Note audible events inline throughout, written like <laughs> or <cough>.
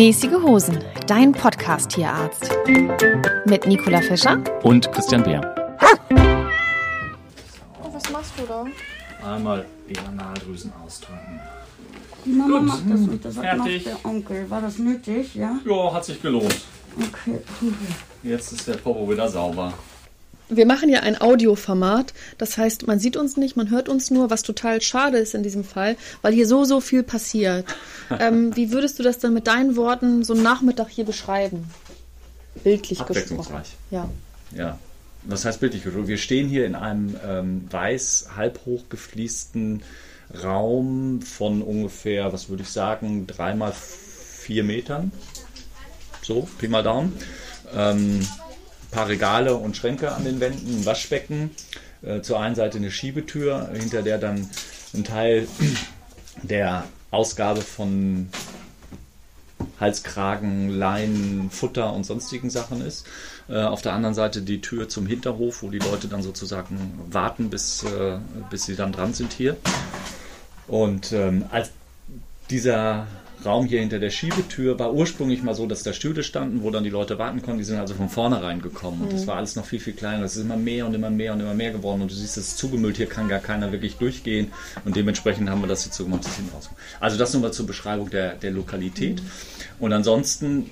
Mäßige Hosen, dein Podcast-Tierarzt. Mit Nicola Fischer Und Christian Beer. Oh, was machst du da? Einmal die Analdrüsen ausdrücken. Die Mama Gut. macht das nicht, das hat Fertig. macht der Onkel. War das nötig, ja? Ja, hat sich gelohnt. Okay. Jetzt ist der Popo wieder sauber. Wir machen ja ein Audioformat, das heißt, man sieht uns nicht, man hört uns nur, was total schade ist in diesem Fall, weil hier so, so viel passiert. <laughs> ähm, wie würdest du das dann mit deinen Worten so einen Nachmittag hier beschreiben? Bildlich gesprochen. Abwechslungsreich. Ja. Ja, was heißt bildlich gesprochen? Wir stehen hier in einem ähm, weiß, halbhoch gefliesten Raum von ungefähr, was würde ich sagen, dreimal vier Metern. So, Pi mal Daumen. Ähm, paar Regale und Schränke an den Wänden, ein Waschbecken. Äh, zur einen Seite eine Schiebetür, hinter der dann ein Teil der Ausgabe von Halskragen, Leinen, Futter und sonstigen Sachen ist. Äh, auf der anderen Seite die Tür zum Hinterhof, wo die Leute dann sozusagen warten, bis, äh, bis sie dann dran sind hier. Und ähm, als dieser Raum hier hinter der Schiebetür war ursprünglich mal so, dass da Stühle standen, wo dann die Leute warten konnten. Die sind also von vornherein gekommen. Und das war alles noch viel, viel kleiner. Es ist immer mehr und immer mehr und immer mehr geworden. Und du siehst, es ist zugemüllt. Hier kann gar keiner wirklich durchgehen. Und dementsprechend haben wir das jetzt so gemacht, dass hinten. Also das nur mal zur Beschreibung der, der Lokalität. Und ansonsten,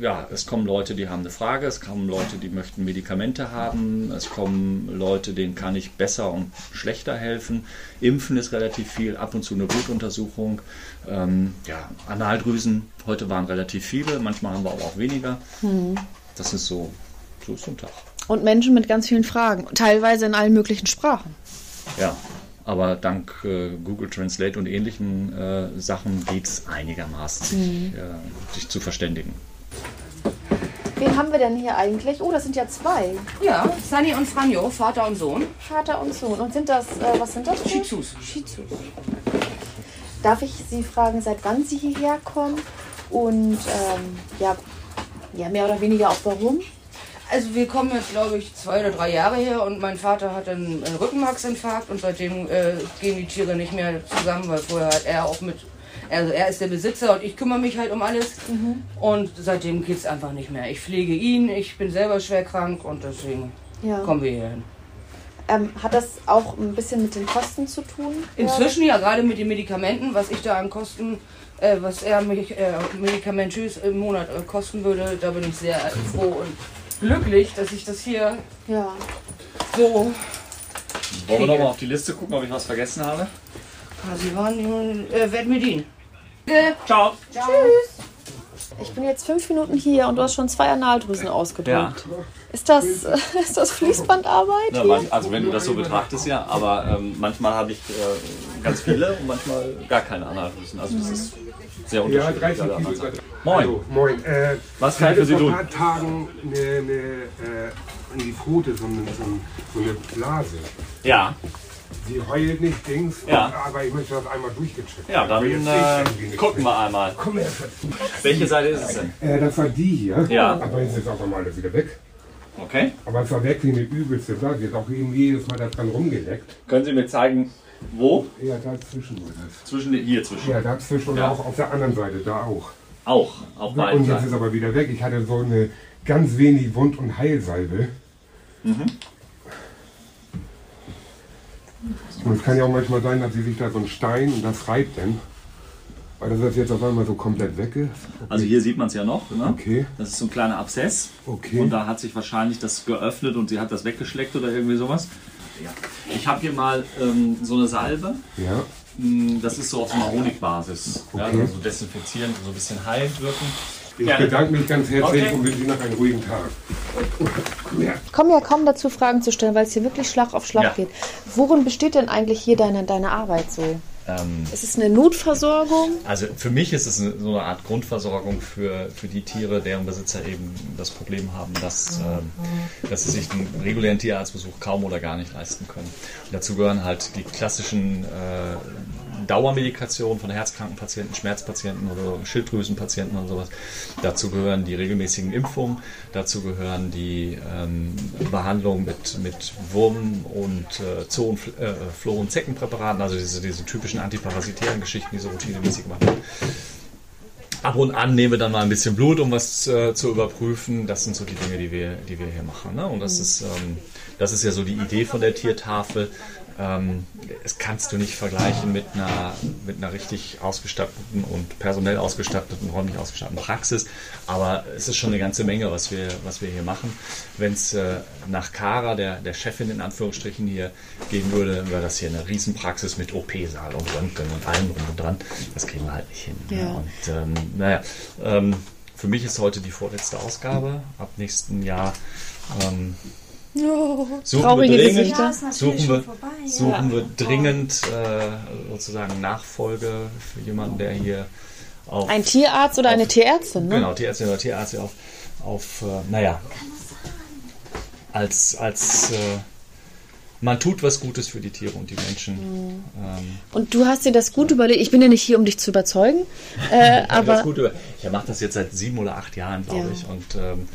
ja, es kommen Leute, die haben eine Frage. Es kommen Leute, die möchten Medikamente haben. Es kommen Leute, denen kann ich besser und schlechter helfen. Impfen ist relativ viel. Ab und zu eine Blutuntersuchung. Ähm, ja, Analdrüsen, heute waren relativ viele, manchmal haben wir aber auch weniger. Das ist so, so ist so ein Tag. Und Menschen mit ganz vielen Fragen, teilweise in allen möglichen Sprachen. Ja, aber dank äh, Google Translate und ähnlichen äh, Sachen geht es einigermaßen, sich, äh, sich zu verständigen. Wen haben wir denn hier eigentlich? Oh, das sind ja zwei. Ja, Sunny und Franjo, Vater und Sohn. Vater und Sohn. Und sind das, äh, was sind das? für- Shih Tzus. Darf ich Sie fragen, seit wann Sie hierher kommen? Und ähm, ja, ja, mehr oder weniger auch warum? Also wir kommen jetzt, glaube ich, zwei oder drei Jahre her und mein Vater hat einen, einen Rückenmarksinfarkt und seitdem äh, gehen die Tiere nicht mehr zusammen, weil vorher hat er auch mit, also er ist der Besitzer und ich kümmere mich halt um alles und seitdem geht es einfach nicht mehr. Ich pflege ihn, ich bin selber schwer krank und deswegen Ja. kommen wir hier hin. Ähm, hat das auch ein bisschen mit den Kosten zu tun? Inzwischen ja gerade mit den Medikamenten, was ich da an Kosten, äh, was er mich äh, medikamentös im Monat äh, kosten würde, da bin ich sehr froh und glücklich, dass ich das hier Ja. so. Wollen wir nochmal auf die Liste gucken, ob ich was vergessen habe? Ah, Sie waren äh, mir dienen. Ciao! Ich bin jetzt fünf Minuten hier und du hast schon zwei Analdrüsen ausgedrückt. Ja. Ist, das, <laughs> ist das Fließbandarbeit? Ja, also wenn du das so betrachtest, ja, aber ähm, manchmal habe ich äh, ganz viele und manchmal gar keine Analdrüsen. Also das ist sehr Ja, unterschiedlich. 30 alle Kilo. anderen Sachen. Moin, Also, moin. Äh, Was kann ich für Sie vor tun? ein paar Tagen eine, eine, äh, an die Pfote so, eine, so eine Blase. ja, Sie heult nicht, Dings, Ja. aber ich möchte das einmal durchgecheckt ja, dann äh, irgendwie gucken wir einmal. Komm her. Welche Seite ist es denn? Äh, das war die hier. Ja. Aber jetzt ist auch nochmal alles wieder weg. Okay. Aber es war wie eine übelste Blase. Jetzt auch eben jedes Mal da dran rumgeleckt. Können Sie mir zeigen, wo? Ja, dazwischen war das. Zwischen hier zwischen. Ja, dazwischen und Ja. auch auf der anderen Seite, da auch. Auch, auf beiden Und jetzt ist Seiten. aber wieder weg. Ich hatte so eine ganz wenig Wund- und Heilsalbe. Mhm. Und es kann ja auch manchmal sein, dass sie sich da so ein Stein und das reibt dann. Weil das jetzt auf einmal so komplett weg ist. Also hier sieht man es ja noch. Ne? Okay. Das ist so ein kleiner Abszess. Okay. Und da hat sich wahrscheinlich das geöffnet und sie hat das weggeschleckt oder irgendwie sowas. Ja. Ich habe hier mal ähm, so eine Salbe. Ja. Mm, Das ist so auf einer Honigbasis. Ja, Okay. also so desinfizierend, so ein bisschen heilend wirken. Ich Gerne. bedanke mich ganz herzlich Okay. und wünsche Ihnen noch einen ruhigen Tag. Komm her. Kommen ja kaum dazu, Fragen zu stellen, weil es hier wirklich Schlag auf Schlag Ja. geht. Worin besteht denn eigentlich hier deine, deine Arbeit so? Ähm, Ist es eine Notversorgung? also für mich ist es so eine Art Grundversorgung für, für die Tiere, deren Besitzer eben das Problem haben, dass, ähm, dass sie sich einen regulären Tierarztbesuch kaum oder gar nicht leisten können. Und dazu gehören halt die klassischen äh, Dauermedikationen von herzkranken Patienten, Schmerzpatienten oder Schilddrüsenpatienten und sowas. Dazu gehören die regelmäßigen Impfungen, dazu gehören die ähm, Behandlung mit, mit Wurm- und äh, Zoo- und Fl- äh, Floh- und Zeckenpräparaten, also diese, diese typischen antiparasitären Geschichten, die so routinemäßig gemacht werden. Ab und an nehmen wir dann mal ein bisschen Blut, um was äh, zu überprüfen. Das sind so die Dinge, die wir, die wir hier machen. Ne? Und das ist, ähm, das ist ja so die Idee von der Tiertafel. Ähm, das kannst du nicht vergleichen mit einer, mit einer richtig ausgestatteten und personell ausgestatteten, räumlich ausgestatteten Praxis. Aber es ist schon eine ganze Menge, was wir, was wir hier machen. Wenn es äh, nach Kara, der, der Chefin in Anführungsstrichen hier gehen würde, wäre das hier eine Riesenpraxis mit OP-Saal und Röntgen und allem drum und dran. Das kriegen wir halt nicht hin. ne? Ja. Und ähm, naja, ähm, für mich ist heute die vorletzte Ausgabe. Ab nächsten Jahr ähm, suchen traurige wir dringend. Ja, suchen schon wir, vorbei, ja. suchen wir dringend äh, sozusagen Nachfolge für jemanden, der hier auf Ein Tierarzt oder eine Auf- Tierärztin, ne? Genau, Tierärztin oder Tierarzt auf, auf äh, naja, als, als äh, man tut was Gutes für die Tiere und die Menschen. Mhm. Ähm, Und du hast dir das gut überlegt. Ich bin ja nicht hier, um dich zu überzeugen. Äh, <laughs> das aber gut über. Ich mache das jetzt seit sieben oder acht Jahren, glaube Ja. ich. Und ähm, äh,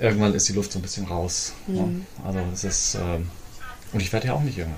irgendwann ist die Luft so ein bisschen raus. Mhm. ne? Also es ist. Ähm, und ich werde ja auch nicht jünger.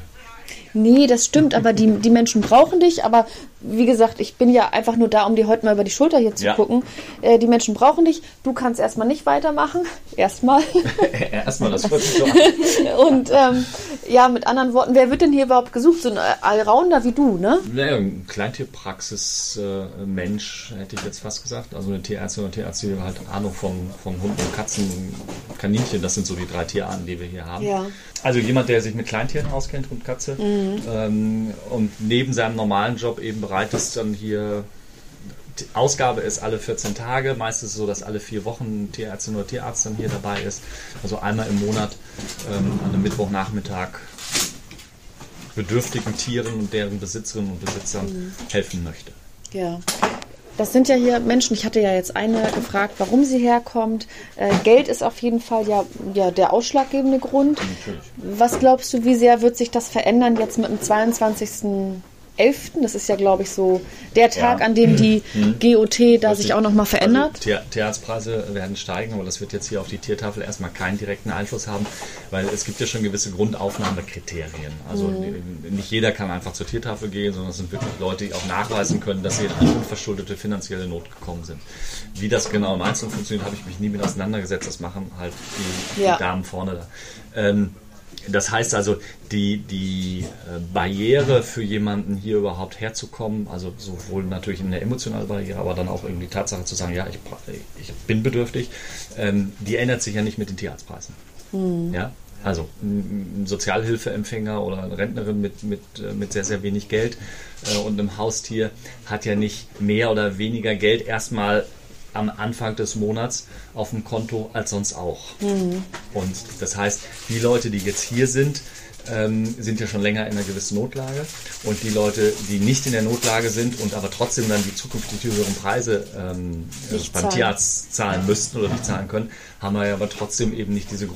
nee, das stimmt. Aber die, die Menschen brauchen dich. Aber wie gesagt, ich bin ja einfach nur da, um dir heute mal über die Schulter hier zu Ja. gucken. Äh, die Menschen brauchen dich. Du kannst erstmal nicht weitermachen. <laughs> Erstmal. <laughs> Erstmal, das sich so. <laughs> Und ähm, ja, mit anderen Worten, wer wird denn hier überhaupt gesucht? So ein Allrounder wie du, ne? Naja, ein Kleintierpraxis-Mensch, hätte ich jetzt fast gesagt. Also eine Tierärztin oder Tierarzt, die halt Ahnung von, von Hunden und Katzen, Kaninchen, das sind so die drei Tierarten, die wir hier haben. Ja. Also jemand, der sich mit Kleintieren auskennt, Hund, Katze, ähm, und neben seinem normalen Job eben bereit ist, dann hier die Ausgabe ist alle 14 Tage. Meistens ist es so, dass alle vier Wochen ein Tierärztin oder Tierarzt dann hier dabei ist. Also einmal im Monat ähm, an einem Mittwochnachmittag bedürftigen Tieren und deren Besitzerinnen und Besitzern helfen möchte. Ja. Das sind ja hier Menschen, ich hatte ja jetzt eine gefragt, warum sie herkommt. Äh, Geld ist auf jeden Fall ja, ja der ausschlaggebende Grund. Was glaubst du, wie sehr wird sich das verändern jetzt mit dem 22.11.? Das ist ja, glaube ich, so der Tag, Ja. an dem die GOT da sich auch nochmal verändert. Also Tier, Tierarztpreise werden steigen, aber das wird jetzt hier auf die Tiertafel erstmal keinen direkten Einfluss haben, weil es gibt ja schon gewisse Grundaufnahmekriterien. Also Mhm. nicht jeder kann einfach zur Tiertafel gehen, sondern es sind wirklich Leute, die auch nachweisen können, dass sie in eine unverschuldete finanzielle Not gekommen sind. Wie das genau im Einzelnen funktioniert, habe ich mich nie mit auseinandergesetzt. Das machen halt die, Ja. die Damen vorne da. Ähm, das heißt also, die, die äh, Barriere für jemanden hier überhaupt herzukommen, also sowohl natürlich eine emotionale Barriere, aber dann auch irgendwie die Tatsache zu sagen, ja, ich, ich bin bedürftig, ähm, die ändert sich ja nicht mit den Tierarztpreisen. Ja? Also ein ein Sozialhilfeempfänger oder eine Rentnerin mit, mit, äh, mit sehr, sehr wenig Geld äh, und einem Haustier hat ja nicht mehr oder weniger Geld erstmal am Anfang des Monats auf dem Konto als sonst auch. Und das heißt, die Leute, die jetzt hier sind, ähm, sind ja schon länger in einer gewissen Notlage. Und die Leute, die nicht in der Notlage sind und aber trotzdem dann die zukünftig höheren Preise ähm, Nicht beim zahlen. Tierarzt zahlen müssten oder nicht zahlen können, haben wir ja aber trotzdem eben nicht diese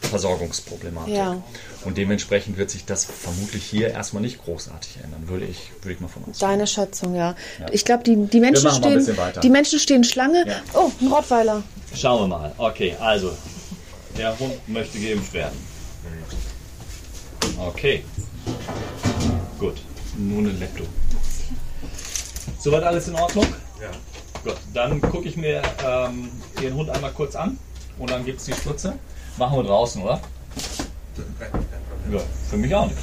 Grundversorgungsproblematik. Ja. Und dementsprechend wird sich das vermutlich hier erstmal nicht großartig ändern, würde ich, würde ich mal von ausgehen. Deine Schätzung, ja. Ich glaube, die, die, Menschen stehen, die Menschen stehen Schlange. Ja. Oh, ein Rottweiler. Schauen wir mal. Okay, also, der Hund möchte geimpft werden. Okay. Gut. Nun ein Lepto. Soweit alles in Ordnung? Ja. Gut, dann gucke ich mir ähm, Ihren Hund einmal kurz an und dann gibt es die Spritze. Machen wir draußen, oder? Ja, für mich auch nicht.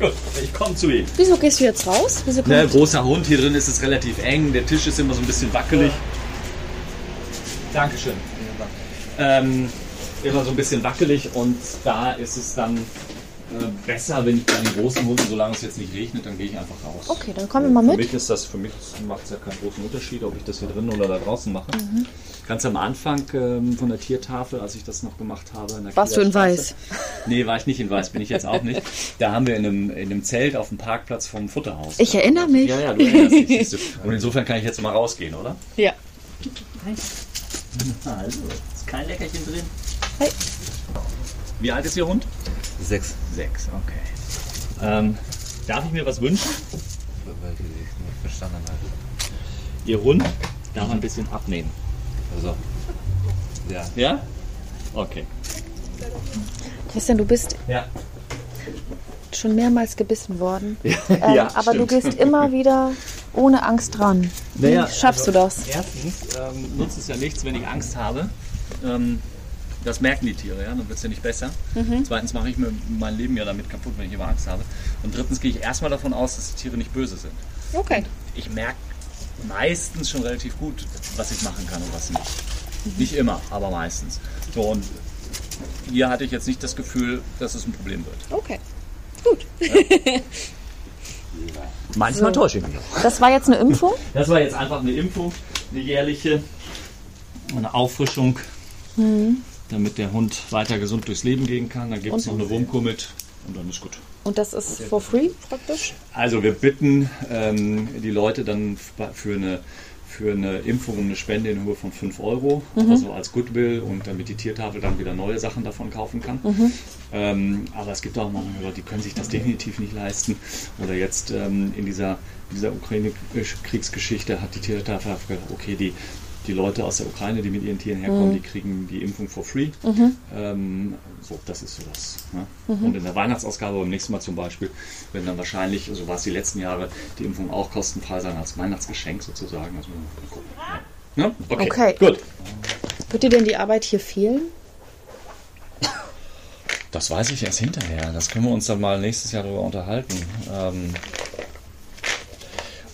Gut, ich komme zu ihm. Wieso gehst du jetzt raus? Wieso kommst- großer Hund, hier drin ist es relativ eng, der Tisch ist immer so ein bisschen wackelig. Dankeschön. Ähm, immer so ein bisschen wackelig und da ist es dann äh, besser, wenn ich bei den großen Hunden, solange es jetzt nicht regnet, dann gehe ich einfach raus. Okay, dann kommen wir mal Für mit. mich ist das, für mich macht es ja keinen großen Unterschied, ob ich das hier drin oder da draußen mache. Ganz am Anfang ähm, von der Tiertafel, als ich das noch gemacht habe. in der Warst du in Weiß? Nee, war ich nicht in Weiß, bin ich jetzt auch nicht. Da haben wir in einem, in einem Zelt auf dem Parkplatz vom Futterhaus. Ich erinnere mich. Ja, ja, du erinnerst dich. siehst du. <laughs> Und insofern kann ich jetzt mal rausgehen, oder? Ja. <laughs> Also, ist kein Leckerchen drin. Hey. Wie alt ist Ihr Hund? Sechs. Sechs, okay. Ähm, darf ich mir was wünschen? Weil die nicht verstanden haben. Ihr Hund darf ein bisschen abnehmen. Also. Ja. Ja? Okay. Christian, du bist Ja. schon mehrmals gebissen worden. <laughs> ja Ähm, aber du stimmt. gehst immer wieder ohne Angst ran. Wie Naja, schaffst also, du das? Erstens ähm, nutzt es ja nichts, wenn ich Angst habe. Ähm, das merken die Tiere, ja, dann wird es ja nicht besser. Zweitens mache ich mir mein Leben ja damit kaputt, wenn ich immer Angst habe. Und drittens gehe ich erstmal davon aus, dass die Tiere nicht böse sind. Okay. Ich merke meistens schon relativ gut, was ich machen kann und was nicht. Nicht immer, aber meistens. So, und hier hatte ich jetzt nicht das Gefühl, dass es ein Problem wird. Okay. Manchmal täusche ich mich auch. Das war jetzt eine Impfung? Das war jetzt einfach eine Impfung, eine jährliche, eine Auffrischung, damit der Hund weiter gesund durchs Leben gehen kann. Dann gibt es noch eine Wurmkur mit und dann ist gut. Und das ist for free praktisch? Also wir bitten ähm, die Leute dann für eine, für eine Impfung um eine Spende in Höhe von 5 Euro, also als Goodwill und damit die Tiertafel dann wieder neue Sachen davon kaufen kann. Ähm, aber es gibt auch manche Leute, die können sich das definitiv nicht leisten. Oder jetzt ähm, in dieser, in dieser Ukraine-Kriegsgeschichte hat die Tiertafel gedacht, okay, die, die Leute aus der Ukraine, die mit ihren Tieren herkommen, die kriegen die Impfung for free. Ähm, so, das ist so das. Ne? Und in der Weihnachtsausgabe beim nächsten Mal zum Beispiel werden dann wahrscheinlich, so war es die letzten Jahre, die Impfung auch kostenfrei sein als Weihnachtsgeschenk sozusagen. Also, gucken. Ja. Ne? Okay. Okay. gut. Wird dir denn die Arbeit hier fehlen? Das weiß ich erst hinterher. Das können wir uns dann mal nächstes Jahr darüber unterhalten. Ähm,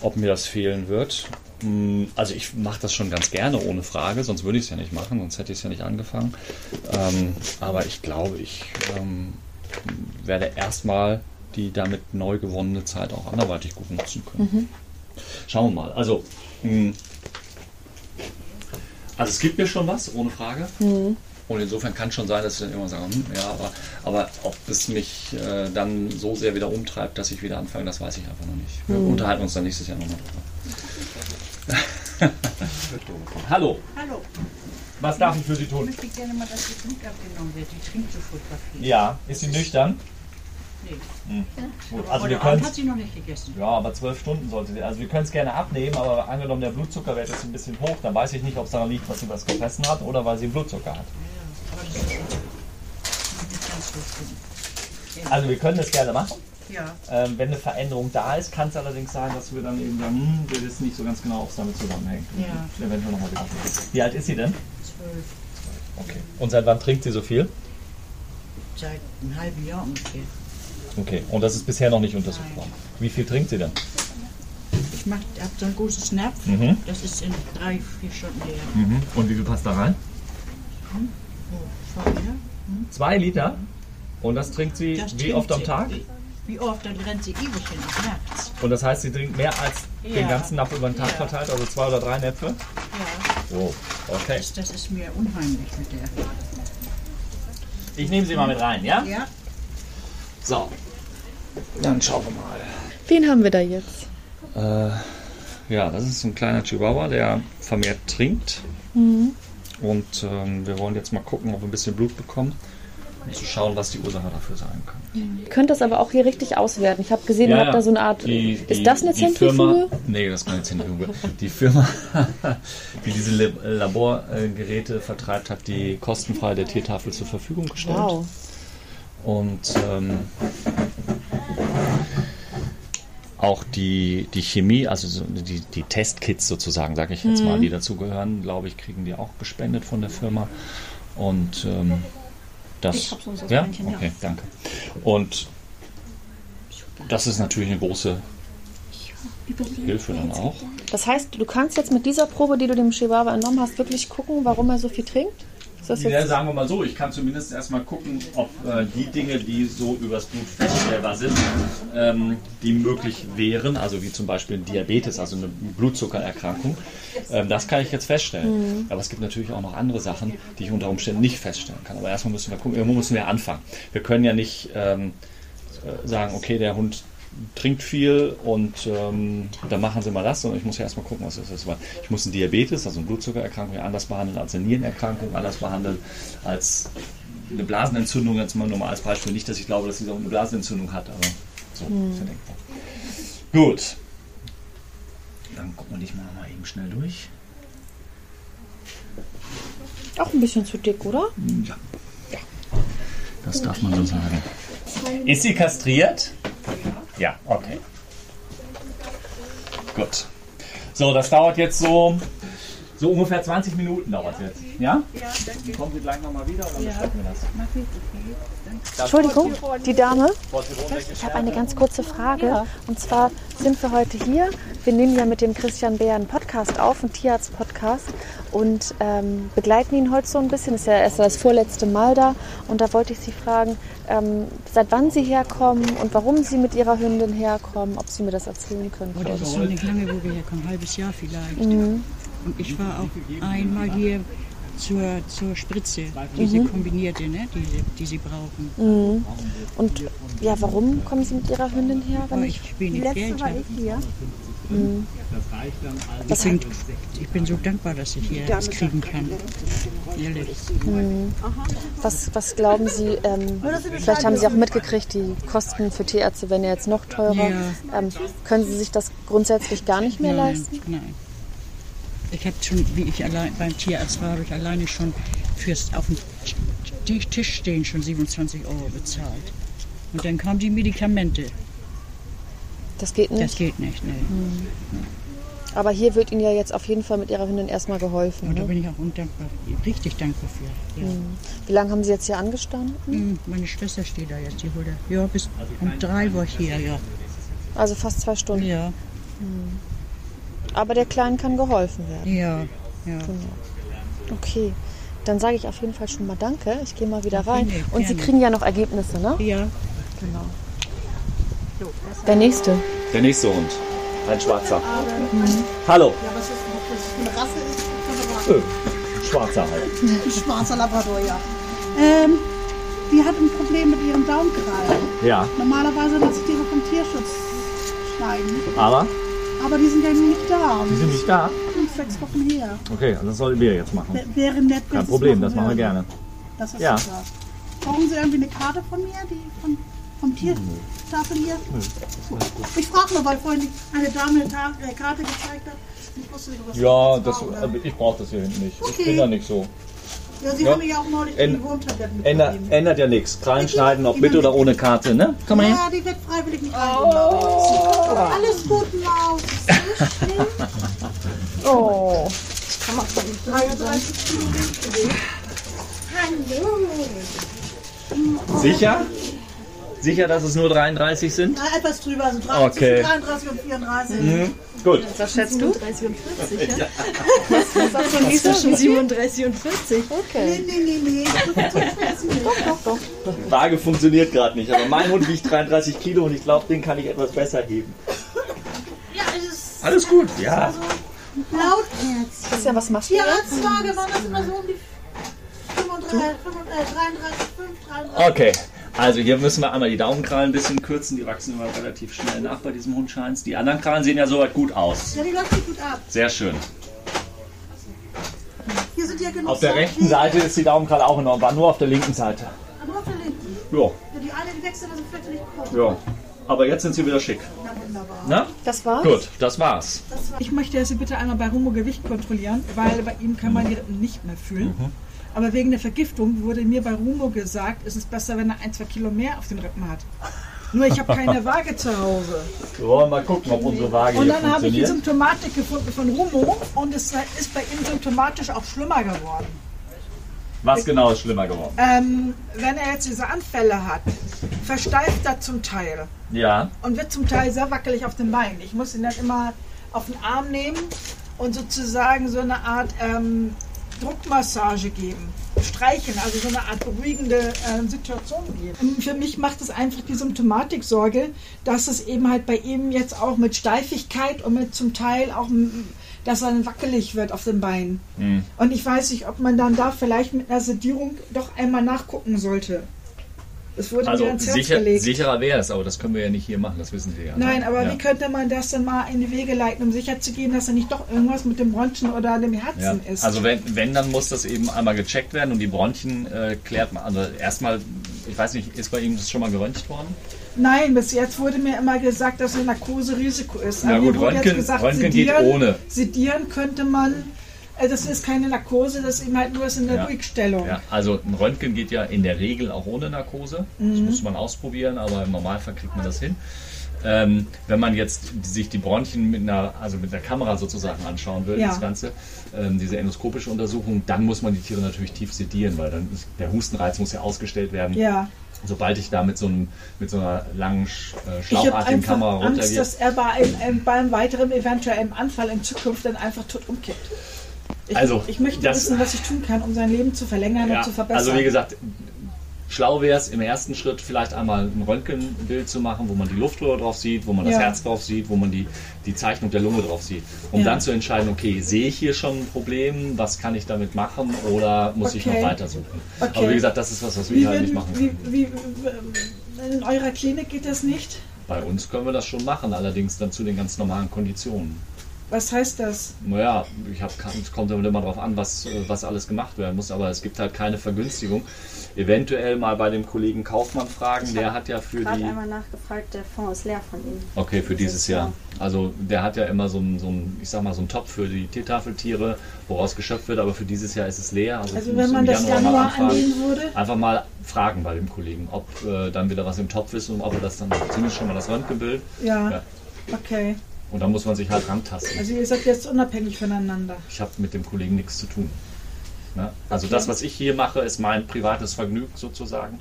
ob mir das fehlen wird. Hm, Also ich mache das schon ganz gerne, ohne Frage, sonst würde ich es ja nicht machen, sonst hätte ich es ja nicht angefangen. Ähm, aber ich glaube, ich ähm, werde erstmal die damit neu gewonnene Zeit auch anderweitig gut nutzen können. Schauen wir mal. Also, mh, also es gibt mir schon was, ohne Frage. Und insofern kann schon sein, dass ich dann immer sage, hm, ja, aber, aber ob es mich äh, dann so sehr wieder umtreibt, dass ich wieder anfange, das weiß ich einfach noch nicht. Wir unterhalten uns dann nächstes Jahr nochmal drüber. <laughs> Hallo, Hallo, was darf ich für Sie ich tun? möchte gerne mal, dass die Blut abgenommen wird. Die trinkt so furchtbar viel. Ja, ist sie nüchtern? Nee. Gut, Aber also wir können hat sie noch nicht gegessen. Ja, aber zwölf Stunden sollte sie. Also wir können es gerne abnehmen, aber angenommen der Blutzuckerwert ist ein bisschen hoch, dann weiß ich nicht, ob es daran liegt, was sie was gefressen hat oder weil sie Blutzucker hat. Aber das ist schon. Also wir können das gerne machen. Ja, Ähm, wenn eine Veränderung da ist, kann es allerdings sein, dass wir dann eben sagen, hm, wir wissen nicht so ganz genau, ob es damit zusammenhängt. Ja. Eventuell nochmal wieder. Wie alt ist sie denn? zwölf. Okay. Und seit wann trinkt sie so viel? Seit einem halben Jahr ungefähr. Okay. Und das ist bisher noch nicht untersucht worden. Wie viel trinkt sie denn? Ich habe so ein großes Napf. Mhm. Das ist in drei, vier Stunden leer. Und wie viel passt da rein? Oh, vorher. Zwei Liter. Und das trinkt sie Das wie trinkt oft am sie. Tag? Wie, wie oft? Dann rennt sie ewig hin auf nachts. Und das heißt, sie trinkt mehr als den Ja. ganzen Napf über den Tag Ja. verteilt, also zwei oder drei Näpfe? Ja, So, okay. das, das ist mir unheimlich mit der. Ich nehme sie mal mit rein, ja? Ja, So. Dann schauen wir mal. Wen haben wir da jetzt? Äh, ja, das ist ein kleiner Chihuahua, der vermehrt trinkt. Und ähm, wir wollen jetzt mal gucken, ob wir ein bisschen Blut bekommen, um zu schauen, was die Ursache dafür sein kann. Ihr könnt das aber auch hier richtig auswerten. Ich habe gesehen, ihr habt da so eine Art. Die- ist die- das eine die Firma, Zentrifuge? nee, das ist keine Zentrifuge. Die Firma, <laughs> die diese Lab- Laborgeräte vertreibt, hat die kostenfrei der Tiertafel zur Verfügung gestellt. Wow. Und ähm, auch die, die Chemie, also so die, die Testkits sozusagen, sage ich jetzt mal, die dazugehören, glaube ich, kriegen die auch gespendet von der Firma. Und ähm, das. Ich hab sonst das ja? Beinchen, ja. Okay, danke. Und das ist natürlich eine große Hilfe dann auch. Das heißt, du kannst jetzt mit dieser Probe, die du dem Chihuahua entnommen hast, wirklich gucken, warum er so viel trinkt? Das Ja, sagen wir mal so, ich kann zumindest erstmal gucken, ob äh, die Dinge, die so übers Blut feststellbar sind, ähm, die möglich wären, also wie zum Beispiel Diabetes, also eine Blutzuckererkrankung, ähm, das kann ich jetzt feststellen. Aber es gibt natürlich auch noch andere Sachen, die ich unter Umständen nicht feststellen kann. Aber erstmal müssen wir gucken, irgendwo müssen wir anfangen. Wir können ja nicht ähm, äh, sagen, okay, der Hund trinkt viel und ähm, dann machen sie mal das, sondern ich muss ja erstmal gucken, was das ist. Weil ich muss einen Diabetes, also eine Blutzuckererkrankung, ja anders behandeln als eine Nierenerkrankung, anders behandeln als eine Blasenentzündung, jetzt mal nur mal als Beispiel. Nicht, dass ich glaube, dass sie auch eine Blasenentzündung hat, aber so ist ja denkbar. Gut. Dann gucken wir dich mal, mal eben schnell durch. Auch ein bisschen zu dick, oder? Ja. ja. Das darf man so sagen. Ist sie kastriert? Ja, okay. Gut. So, das dauert jetzt so, so ungefähr 20 Minuten dauert es jetzt. Ja? Ja, danke. Kommen Sie gleich nochmal wieder oder besprechen wir das? Entschuldigung, die Dame. Ich habe eine ganz kurze Frage. Und zwar sind wir heute hier. Wir nehmen ja mit dem Christian Bär einen Podcast auf, einen Tierarzt-Podcast. Und ähm, begleiten ihn heute so ein bisschen. Das ist ja erst das vorletzte Mal da. Und da wollte ich Sie fragen, ähm, seit wann Sie herkommen und warum Sie mit Ihrer Hündin herkommen, ob Sie mir das erzählen können. Oh, das ist schon nicht lange, wo wir herkommen, ein halbes Jahr vielleicht. Mhm. Und ich war auch einmal hier zur, zur Spritze, diese Mhm. kombinierte, ne, die, sie- die sie brauchen. Und ja, warum kommen Sie mit Ihrer Hündin her? Wenn ich wenig Geld habe. hier. Ich bin, ich bin so dankbar, dass ich hier das kriegen kann. Ehrlich. Was, was glauben Sie, ähm, vielleicht haben Sie auch mitgekriegt, die Kosten für Tierärzte werden ja jetzt noch teurer. Ja. Ähm, können Sie sich das grundsätzlich gar nicht mehr Nein, leisten? nein. Ich habe schon, wie ich allein beim Tierarzt war, habe ich alleine schon fürs auf dem Tisch stehen schon 27 Euro bezahlt. Und dann kamen die Medikamente. Das geht nicht. Das geht nicht, ne. Aber hier wird Ihnen ja jetzt auf jeden Fall mit Ihrer Hündin erstmal geholfen. Und da Ne? bin ich auch undankbar, richtig dankbar für. Ja. Wie lange haben Sie jetzt hier angestanden? Hm, Meine Schwester steht da jetzt, die holt er. Ja, bis um drei war ich hier, ja. Also fast zwei Stunden. Ja, Aber der Kleinen kann geholfen werden. ja, ja. Okay. Dann sage ich auf jeden Fall schon mal Danke. Ich gehe mal wieder rein. Und Sie kriegen ja noch Ergebnisse, ne? Ja, Genau. Der nächste. Der nächste Hund. Ein schwarzer. Hallo. Ja, was ist das für eine Rasse ist? Schwarzer halt. Ein schwarzer Labrador, ja. Ähm, die hat ein Problem mit ihrem Daumenkrallen. Ja, Normalerweise lasse ich die so vom Tierschutz schneiden. aber Aber die sind ja nicht da. die sind nicht da. Fünf, sechs Wochen her. Okay, das sollten wir jetzt machen. W- Wäre nett, Kein Problem, das machen wir gerne. Das ist Ja. super. Brauchen Sie irgendwie eine Karte von mir, die von, vom Tierstapel hier? Ich frage nur, weil vorhin eine Dame eine äh, Karte gezeigt hat. Ich wusste nicht, was Ja, das das, war, oder? also ich brauche das hier hinten nicht. Ich Okay. bin da nicht so. Ja, Sie ja. haben mir ja auch neulich Änd- die Wurmtabletten Ändert, mitgegeben. ändert ja nichts. Krallen schneiden, ob mit oder ohne Karte, ne? Komm mal her. Ja, die wird freiwillig nicht oh. Alles gut, Maus. Nicht schlimm. Oh. Kann man von 33 Kilo Gewicht. Hallo. Sicher? Sicher, dass es nur 33 sind? Na, etwas drüber, also 30, Okay. 33 und 34. Mhm. Gut. Was schätzt du? 37 und 40, ja? Was sagst du, Lisa? Zwischen 37 und 40. Okay. Nee, nee, nee, nee. So fest nicht. Waage funktioniert gerade nicht, aber mein Hund wiegt 33 Kilo und ich glaube, den kann ich etwas besser heben. Ja, es ist Alles gut, ja. laut. Christian, was machst du jetzt? Tierarztwaage waren das immer so um die 35, 35, 33, 5, 33. Okay, also hier müssen wir einmal die Daumenkrallen ein bisschen kürzen. Die wachsen immer relativ schnell nach bei diesem Hundscheins. Die anderen Krallen sehen ja soweit gut aus. Ja, die läuft nicht gut ab. Sehr schön. Hier sind ja genug Auf der rechten Seite ist die Daumenkralle auch in Ordnung, war nur auf der linken Seite. Nur auf der linken. Ja, Ja, die eine, die wächst immer so fürchterlich kurz. ja. Aber jetzt sind sie wieder schick. Na, wunderbar. Na? Das war's? Gut, das war's. Ich möchte, dass Sie bitte einmal bei Rumo Gewicht kontrollieren, weil bei ihm kann man die Rippen nicht mehr fühlen. Aber wegen der Vergiftung wurde mir bei Rumo gesagt, es ist besser, wenn er ein, zwei Kilo mehr auf den Rippen hat. Nur ich habe keine Waage zu Hause. Wir wollen mal gucken, ob unsere Waage Und dann habe ich die. Symptomatik gefunden von Rumo und es ist bei ihm symptomatisch auch schlimmer geworden. Was genau ist schlimmer geworden? Ähm, wenn er jetzt diese Anfälle hat, versteift er zum Teil Ja, und wird zum Teil sehr wackelig auf den Beinen. Ich muss ihn dann immer auf den Arm nehmen und sozusagen so eine Art ähm, Druckmassage geben. Streicheln, also so eine Art beruhigende äh, Situation geben. Und für mich macht es einfach die Symptomatik Sorge, dass es eben halt bei ihm jetzt auch mit Steifigkeit und mit zum Teil auch, dass er dann wackelig wird auf den Beinen. Hm. Und ich weiß nicht, ob man dann da vielleicht mit einer Sedierung doch einmal nachgucken sollte. Es wurde Also mir ans Herz sicher, gelegt. sicherer wäre es, aber das können wir ja nicht hier machen, das wissen Sie ja. Nein, aber ja. wie könnte man das denn mal in die Wege leiten, um sicherzugehen, dass da nicht doch irgendwas mit dem Bronchien oder dem Ja. Herzen ist? Also wenn, wenn, dann muss das eben einmal gecheckt werden und die Bronchien äh, klärt man. Also erstmal, ich weiß nicht, ist bei Ihnen das schon mal geröntgt worden? Nein, bis jetzt wurde mir immer gesagt, dass eine Narkose Risiko ist. Ja mir gut, Röntgen- Röntgen geht ohne. Sedieren könnte man, äh, das ist keine Narkose, das ist eben halt nur das in der Ja. Ruhigstellung. Ja, also ein Röntgen geht ja in der Regel auch ohne Narkose. Das Mhm. muss man ausprobieren, aber im Normalfall kriegt man das hin. Ähm, wenn man jetzt sich die Bronchien mit einer, also mit der Kamera sozusagen anschauen will, Ja. das Ganze, ähm, diese endoskopische Untersuchung, dann muss man die Tiere natürlich tief sedieren, weil dann ist, der Hustenreiz muss ja ausgestellt werden. Ja. Sobald ich da mit so, einem, mit so einer langen äh, Ich habe schlauchartigen einfach Kamera Angst, runtergehe. dass er bei einem, einem, beim weiteren eventuellen Anfall in Zukunft dann einfach tot umkippt. Ich, Also, ich möchte das- wissen, was ich tun kann, um sein Leben zu verlängern Ja, und zu verbessern. also wie gesagt, schlau wäre es im ersten Schritt vielleicht einmal ein Röntgenbild zu machen, wo man die Luftröhre drauf sieht, wo man das Ja. Herz drauf sieht, wo man die, die Zeichnung der Lunge drauf sieht. Um Ja. dann zu entscheiden, okay, sehe ich hier schon ein Problem, was kann ich damit machen oder muss ich noch Okay. weiter suchen. Okay. Aber wie gesagt, das ist was, was wir wie, halt nicht machen können. wie, wie, in eurer Klinik geht das nicht? Bei uns können wir das schon machen, allerdings dann zu den ganz normalen Konditionen. Was heißt das? Naja, ich hab, es kommt immer darauf an, was, äh, was alles gemacht werden muss, aber es gibt halt keine Vergünstigung. Eventuell mal bei dem Kollegen Kaufmann fragen, der hat ja für gerade die. einmal nachgefragt, der Fonds ist leer von ihm. Okay, für dieses Jahr. Also der hat ja immer so einen, so ich sag mal, so einen Topf für die Teetafeltiere, woraus geschöpft wird, aber für dieses Jahr ist es leer. Also, Also ich wenn man das mal Januar anfragen. annehmen würde? Einfach mal fragen bei dem Kollegen, ob äh, dann wieder was im Topf ist und ob er das dann, zumindest schon mal das Röntgenbild. Ja. Ja. Okay. Und dann muss man sich halt rantasten. Also ihr seid jetzt unabhängig voneinander. Ich habe mit dem Kollegen nichts zu tun. Ne? Also Okay. das, was ich hier mache, ist mein privates Vergnügen sozusagen.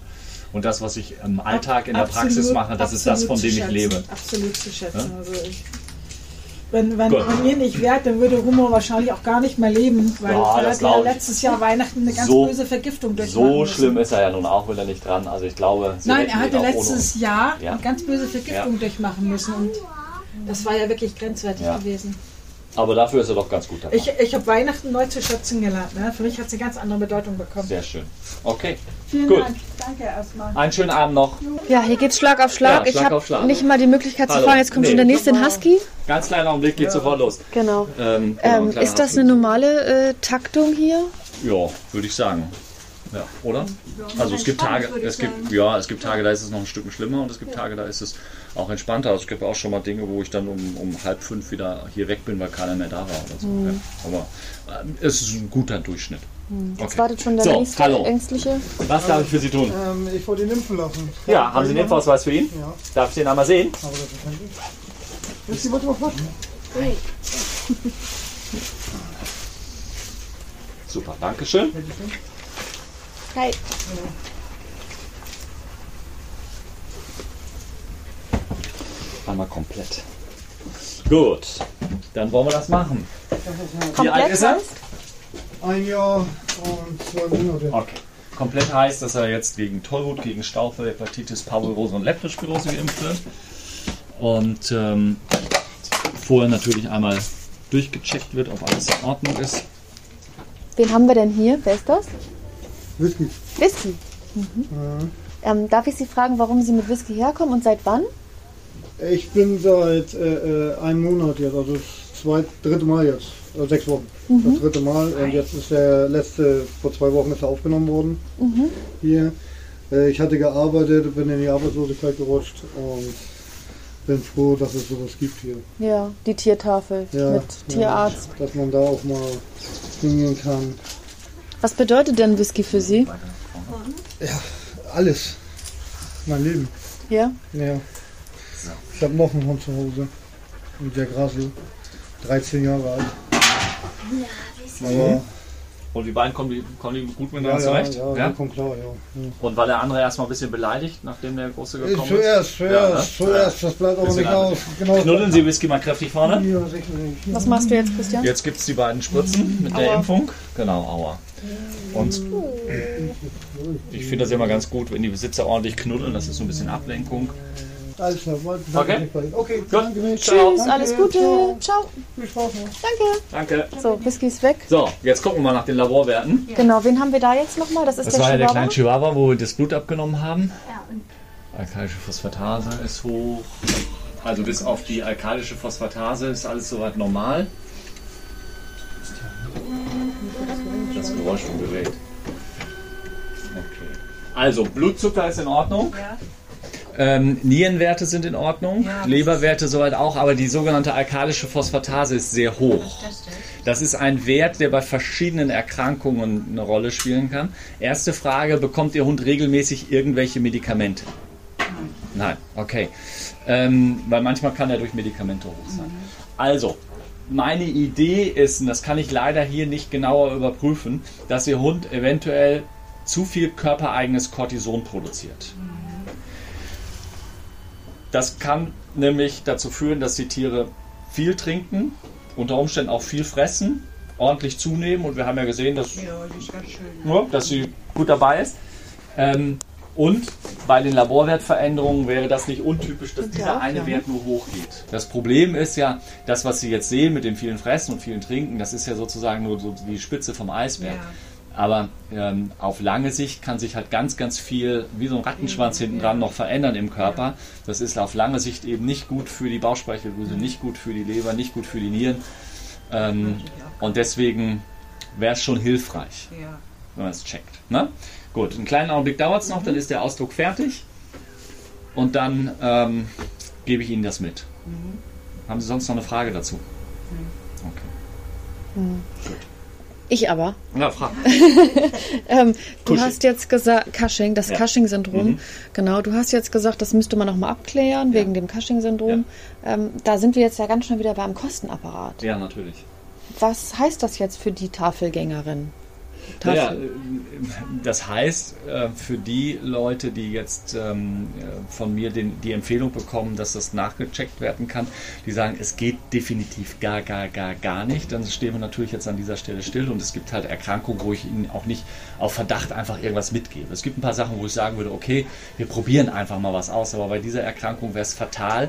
Und das, was ich im Alltag in der Absolut- Praxis mache, das ist das, von dem ich lebe. Absolut zu schätzen. Ja? Also ich, wenn, wenn, Gut. wenn ihr nicht wärt, dann würde Rumo wahrscheinlich auch gar nicht mehr leben, weil Ja, er hat ja letztes Jahr Weihnachten eine ganz So- böse Vergiftung durchmachen So müssen. schlimm ist er ja nun auch wieder nicht dran. Also ich glaube, Sie Nein, er hatte letztes Jahr Ja. eine ganz böse Vergiftung Ja. durchmachen müssen und das war ja wirklich grenzwertig Ja. gewesen. Aber dafür ist er doch ganz gut dabei. Ich, ich habe Weihnachten neu zu schätzen gelernt. Ne? Für mich hat es eine ganz andere Bedeutung bekommen. Sehr schön. Okay. Vielen Gut. Dank. Danke erstmal. Einen schönen Abend noch. Ja, hier geht's Schlag auf Schlag. Ja, Schlag ich auf Schlag. habe nicht mal die Möglichkeit zu Hallo. fragen, jetzt kommt Nee. schon der nächste in Husky. Ganz kleiner Augenblick, geht sofort los. Genau. Ähm, genau, Ähm, ist das Abschnitt. eine normale äh, Taktung hier? Ja, würde ich sagen. Ja, oder? Also es gibt Tage, es gibt, ja, es gibt Tage, da ist es noch ein Stück schlimmer und es gibt Tage, da ist es auch entspannter. Also es gibt auch schon mal Dinge, wo ich dann um, um halb fünf wieder hier weg bin, weil keiner mehr da war oder so. Mhm. Ja, aber äh, es ist ein guter Durchschnitt. Jetzt Okay. wartet schon der So, nächste hallo. Ängstliche. Was darf ich für Sie tun? Ähm, ich wollte ihn impfen lassen. Ja, haben Sie einen Impfausweis für ihn? Ja. Darf ich den einmal sehen? Aber das ist kein Jetzt die wollte mal warten. Super, Dankeschön. Hi. Einmal komplett. Gut, dann wollen wir das machen. Wie alt ist er? Ein Jahr und zwei Monate. Okay. Komplett heißt, dass er jetzt gegen Tollwut, gegen Staufe, Hepatitis, Parvovirose und Leptospirose geimpft wird. Und ähm, vorher natürlich einmal durchgecheckt wird, ob alles in Ordnung ist. Wen haben wir denn hier? Wer ist das? Whisky. Whisky. Mhm. Ähm, darf ich Sie fragen, warum Sie mit Whisky herkommen und seit wann? Ich bin seit äh, äh, einem Monat jetzt, also das zwei, dritte Mal jetzt, also sechs Wochen. Mhm. Das dritte Mal und jetzt ist der letzte, vor zwei Wochen ist er aufgenommen worden Mhm. hier. Äh, ich hatte gearbeitet, bin in die Arbeitslosigkeit gerutscht und bin froh, dass es sowas gibt hier. Ja, die Tiertafel Ja, mit Tierarzt. Ja, dass man da auch mal hingehen kann. Was bedeutet denn Whisky für Sie? Ja, alles. Mein Leben. Ja? Ja. Ich habe noch einen Hund zu Hause. Und der Grasel. 13 Jahre alt. Aber Und die beiden kommen die, kommen die gut miteinander ja, zurecht? ja, ja, kommt klar, ja. ja. Und war der andere erstmal ein bisschen beleidigt, nachdem der Große gekommen Zuerst, ist? zuerst, zuerst, das bleibt aber Deswegen nicht aus. Genau. Knuddeln Sie Whisky mal kräftig vorne. Ja, sicherlich. Was machst du jetzt, Christian? Jetzt gibt es die beiden Spritzen mit der Aua. Impfung. Genau, aua. Und ich finde das immer ganz gut, wenn die Besitzer ordentlich knuddeln. Das ist so ein bisschen Ablenkung. Alles klar, mal- Okay. danke bei Ihnen. Okay, Gut. danke mich. Ciao. Tschüss, alles Gute. Ciao. Viel Spaß noch. Danke. Danke. So, Whisky ist weg. So, jetzt gucken wir mal nach den Laborwerten. Genau, wen haben wir da jetzt nochmal? Das ist Das der war ja der kleine Chihuahua, wo wir das Blut abgenommen haben. Ja, und Alkalische Phosphatase ist hoch. Also bis auf die alkalische Phosphatase ist alles soweit normal. Das Geräusch vom Gerät. Okay. Also Blutzucker ist in Ordnung. Ähm, Nierenwerte sind in Ordnung, Leberwerte soweit auch, aber die sogenannte alkalische Phosphatase ist sehr hoch. Das ist ein Wert, der bei verschiedenen Erkrankungen eine Rolle spielen kann. Erste Frage, bekommt Ihr Hund regelmäßig irgendwelche Medikamente? Nein, okay. Ähm, weil manchmal kann er durch Medikamente hoch sein. Also, meine Idee ist, und das kann ich leider hier nicht genauer überprüfen, dass Ihr Hund eventuell zu viel körpereigenes Cortison produziert. Das kann nämlich dazu führen, dass die Tiere viel trinken, unter Umständen auch viel fressen, ordentlich zunehmen und wir haben ja gesehen, dass, Ja, ganz schön. ja, dass sie gut dabei ist. Ähm, und bei den Laborwertveränderungen wäre das nicht untypisch, dass dieser eine. Wert nur hochgeht. Das Problem ist ja, das, was Sie jetzt sehen mit dem vielen Fressen und vielen Trinken, das ist ja sozusagen nur so die Spitze vom Eisberg. Aber ähm, auf lange Sicht kann sich halt ganz, ganz viel, wie so ein Rattenschwanz hinten dran, noch verändern im Körper. Das ist auf lange Sicht eben nicht gut für die Bauchspeicheldrüse, nicht gut für die Leber, nicht gut für die Nieren. Ähm, und deswegen wäre es schon hilfreich, Ja. wenn man es checkt. Ne? Gut, einen kleinen Augenblick dauert es noch, dann ist der Ausdruck fertig. Und dann ähm, gebe ich Ihnen das mit. Haben Sie sonst noch eine Frage dazu? Okay. Ich aber. Ja, frag. <laughs> Ähm, du Cushing. hast jetzt gesagt, Cushing, das Ja. Cushing-Syndrom. Mhm. Genau, du hast jetzt gesagt, das müsste man nochmal abklären wegen dem Cushing-Syndrom. Ähm, da sind wir jetzt ja ganz schnell wieder beim Kostenapparat. Ja, natürlich. Was heißt das jetzt für die Tafelgängerin? Naja, das heißt, äh, für die Leute, die jetzt ähm, äh, von mir die Empfehlung bekommen, dass das nachgecheckt werden kann, die sagen, es geht definitiv gar, gar, gar, gar nicht, dann stehen wir natürlich jetzt an dieser Stelle still und es gibt halt Erkrankungen, wo ich ihnen auch nicht auf Verdacht einfach irgendwas mitgebe. Es gibt ein paar Sachen, wo ich sagen würde, okay, wir probieren einfach mal was aus, aber bei dieser Erkrankung wäre es fatal,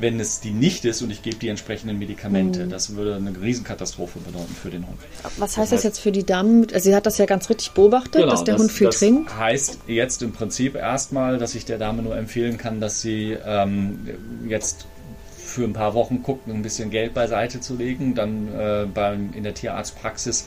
wenn es die nicht ist und ich gebe die entsprechenden Medikamente. Mhm. Das würde eine Riesenkatastrophe bedeuten für den Hund. Was heißt das jetzt für die Damen? Also sie hat das ja ganz richtig beobachtet, dass der Genau, das, Hund viel das trinkt. heißt jetzt im Prinzip erstmal, dass ich der Dame nur empfehlen kann, dass sie ähm, jetzt für ein paar Wochen guckt, ein bisschen Geld beiseite zu legen, dann äh, beim, in der Tierarztpraxis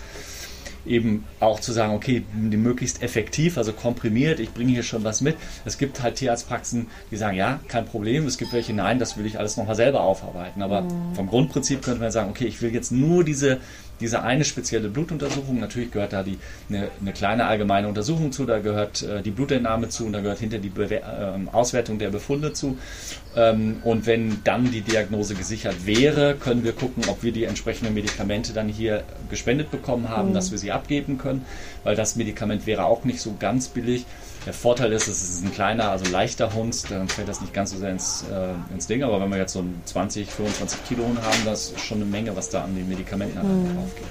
eben auch zu sagen, okay, die möglichst effektiv, also komprimiert, ich bringe hier schon was mit. Es gibt halt Tierarztpraxen, die sagen, ja, kein Problem. Es gibt welche, nein, das will ich alles nochmal selber aufarbeiten. Aber Mhm. vom Grundprinzip könnte man sagen, okay, ich will jetzt nur diese, diese eine spezielle Blutuntersuchung. Natürlich gehört da die, eine, eine kleine allgemeine Untersuchung zu, da gehört äh, die Blutentnahme zu und da gehört hinter die Bewer ähm, Auswertung der Befunde zu. Ähm, und wenn dann die Diagnose gesichert wäre, können wir gucken, ob wir die entsprechenden Medikamente dann hier gespendet bekommen haben, Mhm. dass wir sie abgeben können, weil das Medikament wäre auch nicht so ganz billig. Der Vorteil ist, es ist ein kleiner, also leichter Hund, dann fällt das nicht ganz so sehr ins, äh, ins Ding. Aber wenn wir jetzt so einen 20, 25 Kilo Hund haben, das ist schon eine Menge, was da an den Medikamenten Mhm. drauf geht.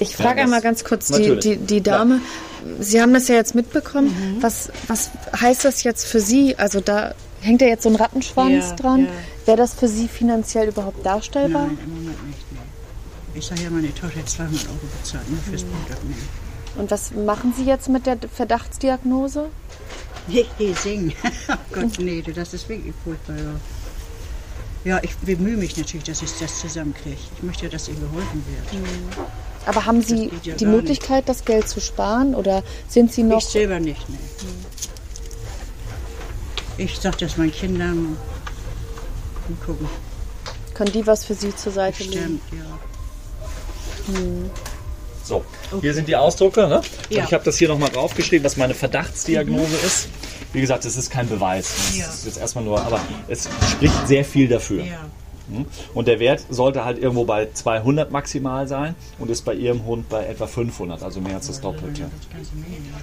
Ich frage Ja, einmal ganz kurz die, die, die Dame. Sie haben das ja jetzt mitbekommen. Was, was heißt das jetzt für Sie? Also da hängt ja jetzt so ein Rattenschwanz Ja, dran. ja. Wäre das für Sie finanziell überhaupt darstellbar? Nein, im Moment nicht. Nee. Ich sage ja, meine Tochter hat 200 Euro bezahlt, nur fürs Blutabnehmen. Und was machen Sie jetzt mit der Verdachtsdiagnose? <laughs> Nee, singen. <laughs> oh Gott, nee, du, das ist wirklich furchtbar. Ja, ja ich bemühe mich natürlich, dass ich das zusammenkriege. Ich möchte ja, dass ihr geholfen wird. Aber haben Sie ja die Möglichkeit, das Geld zu sparen oder sind Sie noch? Ich selber nicht, nee. Ich sage das meinen Kindern und gucken. Können die was für Sie zur Seite legen? Bestimmt, ja. Hm. So, hier sind die Ausdrucke. Ne? Ja. Ich habe das hier nochmal draufgeschrieben, was meine Verdachtsdiagnose ist. Wie gesagt, es ist kein Beweis. Ja. ist jetzt erstmal nur, aber es spricht sehr viel dafür. Ja. Hm? Und der Wert sollte halt irgendwo bei 200 maximal sein und ist bei Ihrem Hund bei etwa 500, also mehr als das Doppelte.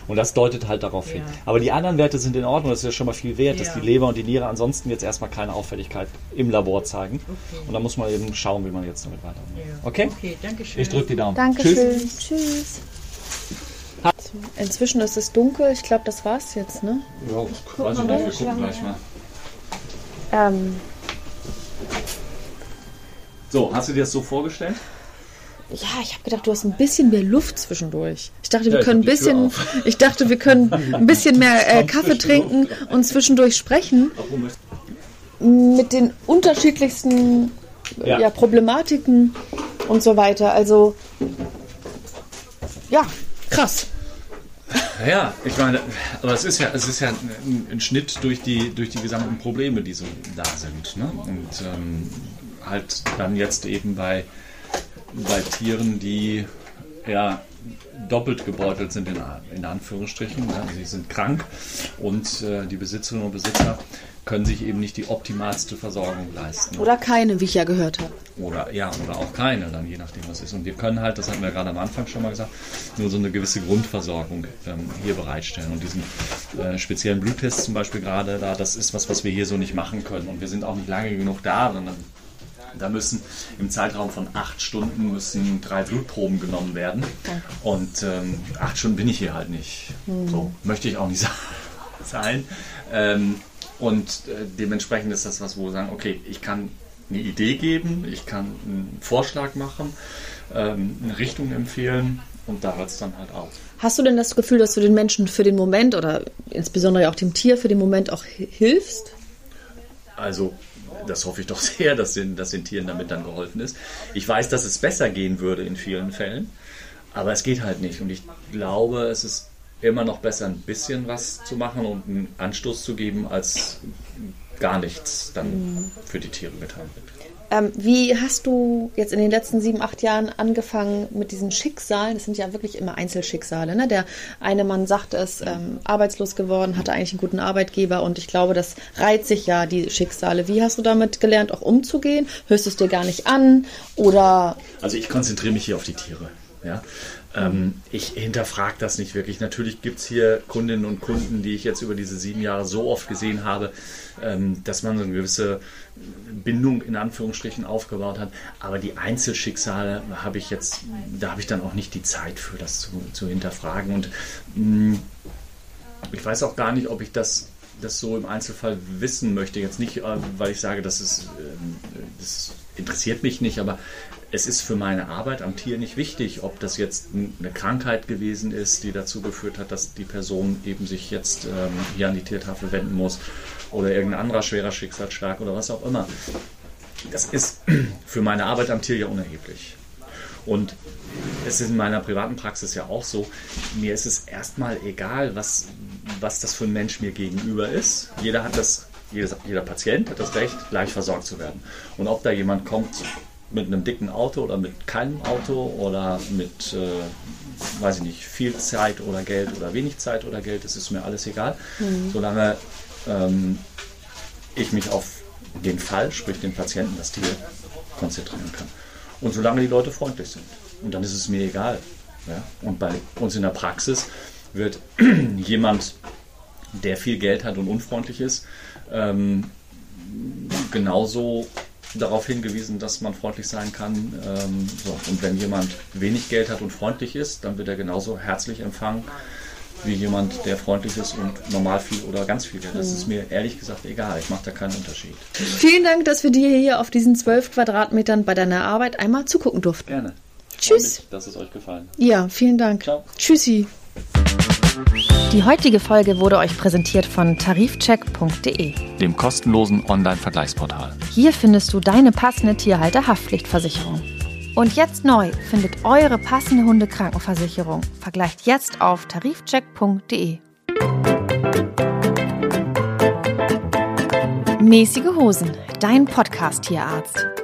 Und das deutet halt darauf hin. Aber die anderen Werte sind in Ordnung, das ist ja schon mal viel wert, dass die Leber und die Niere ansonsten jetzt erstmal keine Auffälligkeit im Labor zeigen. Und dann muss man eben schauen, wie man jetzt damit weitermacht. Okay? Okay, danke schön. Ich drücke die Daumen. Dankeschön. Tschüss. Tschüss. Inzwischen ist es dunkel. Ich glaube, das war's jetzt, ne? Ja, weiß ich nicht, wir gucken gleich mal. Ähm, So, hast du dir das so vorgestellt? ja, ich habe gedacht, du hast ein bisschen mehr Luft zwischendurch. Ich dachte, wir Ja, können ein bisschen, <laughs> ich dachte, wir können ein bisschen mehr äh, Kaffee trinken und zwischendurch sprechen mit den unterschiedlichsten Ja. ja. Problematiken und so weiter. Also ja, krass. Ja, ich meine, aber es ist ja, es ist ja ein, ein Schnitt durch die, durch die gesamten Probleme, die so da sind. Ne? Und ähm, halt dann jetzt eben bei, bei Tieren, die ja doppelt gebeutelt sind, in, in Anführungsstrichen. Ja, sie sind krank und äh, die Besitzerinnen und Besitzer können sich eben nicht die optimalste Versorgung leisten. Oder keine, wie ich ja gehört habe. Oder ja, oder auch keine, dann je nachdem was ist. Und wir können halt, das hatten wir gerade am Anfang schon mal gesagt, nur so eine gewisse Grundversorgung ähm, hier bereitstellen. Und diesen äh, speziellen Bluttest zum Beispiel gerade da, das ist was, was wir hier so nicht machen können. Und wir sind auch nicht lange genug da, sondern da müssen im Zeitraum von acht Stunden müssen drei Blutproben genommen werden. Und ähm, acht Stunden bin ich hier halt nicht. Mhm. So möchte ich auch nicht <laughs> sein. Ähm, und äh, dementsprechend ist das was, wo wir sagen, okay, ich kann eine Idee geben, ich kann einen Vorschlag machen, ähm, eine Richtung empfehlen und da hört es dann halt auf. Hast du denn das Gefühl, dass du den Menschen für den Moment oder insbesondere auch dem Tier für den Moment auch hi- hilfst? Also, das hoffe ich doch <laughs> sehr, dass den, dass den Tieren damit dann geholfen ist. Ich weiß, dass es besser gehen würde in vielen Fällen, aber es geht halt nicht. Und ich glaube, es ist immer noch besser, ein bisschen was zu machen und einen Anstoß zu geben, als gar nichts dann Mhm. für die Tiere getan wird. Ähm, wie hast du jetzt in den letzten sieben, acht Jahren angefangen mit diesen Schicksalen? Das sind ja wirklich immer Einzelschicksale. Ne? Der eine Mann sagt es, ähm, arbeitslos geworden, hatte eigentlich einen guten Arbeitgeber und ich glaube, das reiht sich ja, die Schicksale. Wie hast du damit gelernt, auch umzugehen? Hörst du es dir gar nicht an? Oder Also ich konzentriere mich hier auf die Tiere. Ja? Ähm, ich hinterfrage das nicht wirklich. Natürlich gibt es hier Kundinnen und Kunden, die ich jetzt über diese sieben Jahre so oft gesehen habe, ähm, dass man so eine gewisse Bindung in Anführungsstrichen aufgebaut hat. Aber die Einzelschicksale habe ich jetzt, da habe ich dann auch nicht die Zeit für, das zu, zu hinterfragen. Und mh, ich weiß auch gar nicht, ob ich das, das so im Einzelfall wissen möchte. Jetzt nicht, äh, weil ich sage, das, ist, ähm, das interessiert mich nicht, aber es ist für meine Arbeit am Tier nicht wichtig, ob das jetzt eine Krankheit gewesen ist, die dazu geführt hat, dass die Person eben sich jetzt ähm, hier an die Tiertafel wenden muss oder irgendein anderer schwerer Schicksalsschlag oder was auch immer. Das ist <clears throat> für meine Arbeit am Tier ja unerheblich. Und es ist in meiner privaten Praxis ja auch so, mir ist es erstmal egal, was, was das für ein Mensch mir gegenüber ist. Jeder hat das, jeder, jeder Patient hat das Recht, gleich versorgt zu werden. Und ob da jemand kommt mit einem dicken Auto oder mit keinem Auto oder mit, äh, weiß ich nicht, viel Zeit oder Geld oder wenig Zeit oder Geld, das ist mir alles egal. Mhm. Solange ähm, ich mich auf den Fall, sprich den Patienten, das Tier, konzentrieren kann. Und solange die Leute freundlich sind. Und dann ist es mir egal. Ja? Und bei uns in der Praxis wird <clears throat> jemand, der viel Geld hat und unfreundlich ist, ähm, genauso darauf hingewiesen, dass man freundlich sein kann. Ähm, so. Und wenn jemand wenig Geld hat und freundlich ist, dann wird er genauso herzlich empfangen wie jemand, der freundlich ist und normal viel oder ganz viel Geld. Das ist mir ehrlich gesagt egal. Ich mache da keinen Unterschied. vielen Dank, dass wir dir hier auf diesen zwölf Quadratmetern bei deiner Arbeit einmal zugucken durften. Gerne. Ich Tschüss. freue mich, dass es euch gefallen hat. Ja, vielen Dank. Tschüssi. Die heutige Folge wurde euch präsentiert von tarifcheck.de. Dem kostenlosen Online-Vergleichsportal. Hier findest du deine passende Tierhalter-Haftpflichtversicherung. Und jetzt neu, findet eure passende Hundekrankenversicherung. Vergleicht jetzt auf tarifcheck.de. Mäßige Hosen, dein Podcast-Tierarzt.